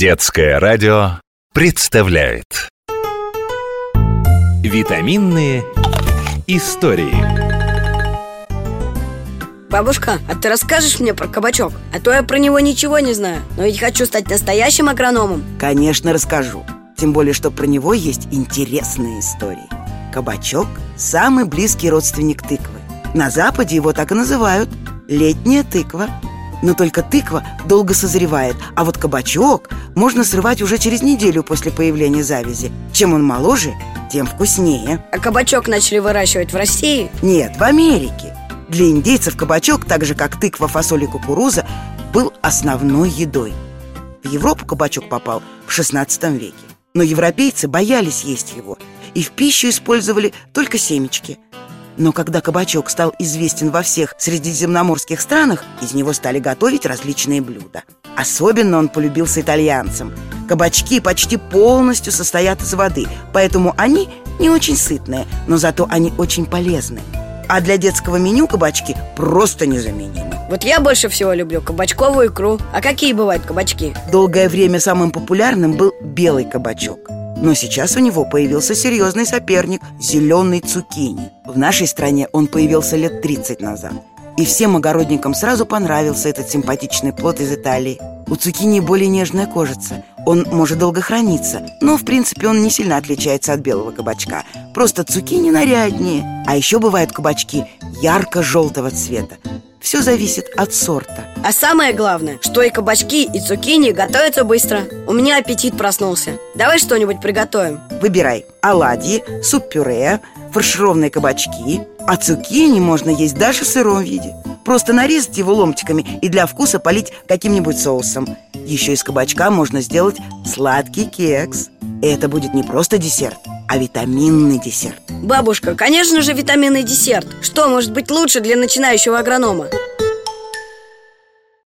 Детское радио представляет. Витаминные истории. Бабушка, а ты расскажешь мне про кабачок? А то я про него ничего не знаю. Но ведь хочу стать настоящим агрономом. Конечно, расскажу. Тем более, что про него есть интересные истории. Кабачок – самый близкий родственник тыквы. На Западе его так и называют – летняя тыква но только тыква долго созревает, а вот кабачок можно срывать уже через неделю после появления завязи. Чем он моложе, тем вкуснее. А кабачок начали выращивать в России? Нет, в Америке. Для индейцев кабачок, так же как тыква, фасоль и кукуруза, был основной едой. В Европу кабачок попал в XVI веке. Но европейцы боялись есть его и в пищу использовали только семечки – но когда кабачок стал известен во всех средиземноморских странах, из него стали готовить различные блюда. Особенно он полюбился итальянцам. Кабачки почти полностью состоят из воды, поэтому они не очень сытные, но зато они очень полезны. А для детского меню кабачки просто незаменимы. Вот я больше всего люблю кабачковую икру. А какие бывают кабачки? Долгое время самым популярным был белый кабачок – но сейчас у него появился серьезный соперник – зеленый цукини. В нашей стране он появился лет 30 назад. И всем огородникам сразу понравился этот симпатичный плод из Италии. У цукини более нежная кожица. Он может долго храниться, но в принципе он не сильно отличается от белого кабачка. Просто цукини наряднее. А еще бывают кабачки ярко-желтого цвета. Все зависит от сорта. А самое главное, что и кабачки, и цукини готовятся быстро. У меня аппетит проснулся. Давай что-нибудь приготовим. Выбирай оладьи, суп-пюре, фаршированные кабачки. А цукини можно есть даже в сыром виде. Просто нарезать его ломтиками и для вкуса полить каким-нибудь соусом. Еще из кабачка можно сделать сладкий кекс. Это будет не просто десерт, а витаминный десерт. Бабушка, конечно же, витаминный десерт. Что может быть лучше для начинающего агронома?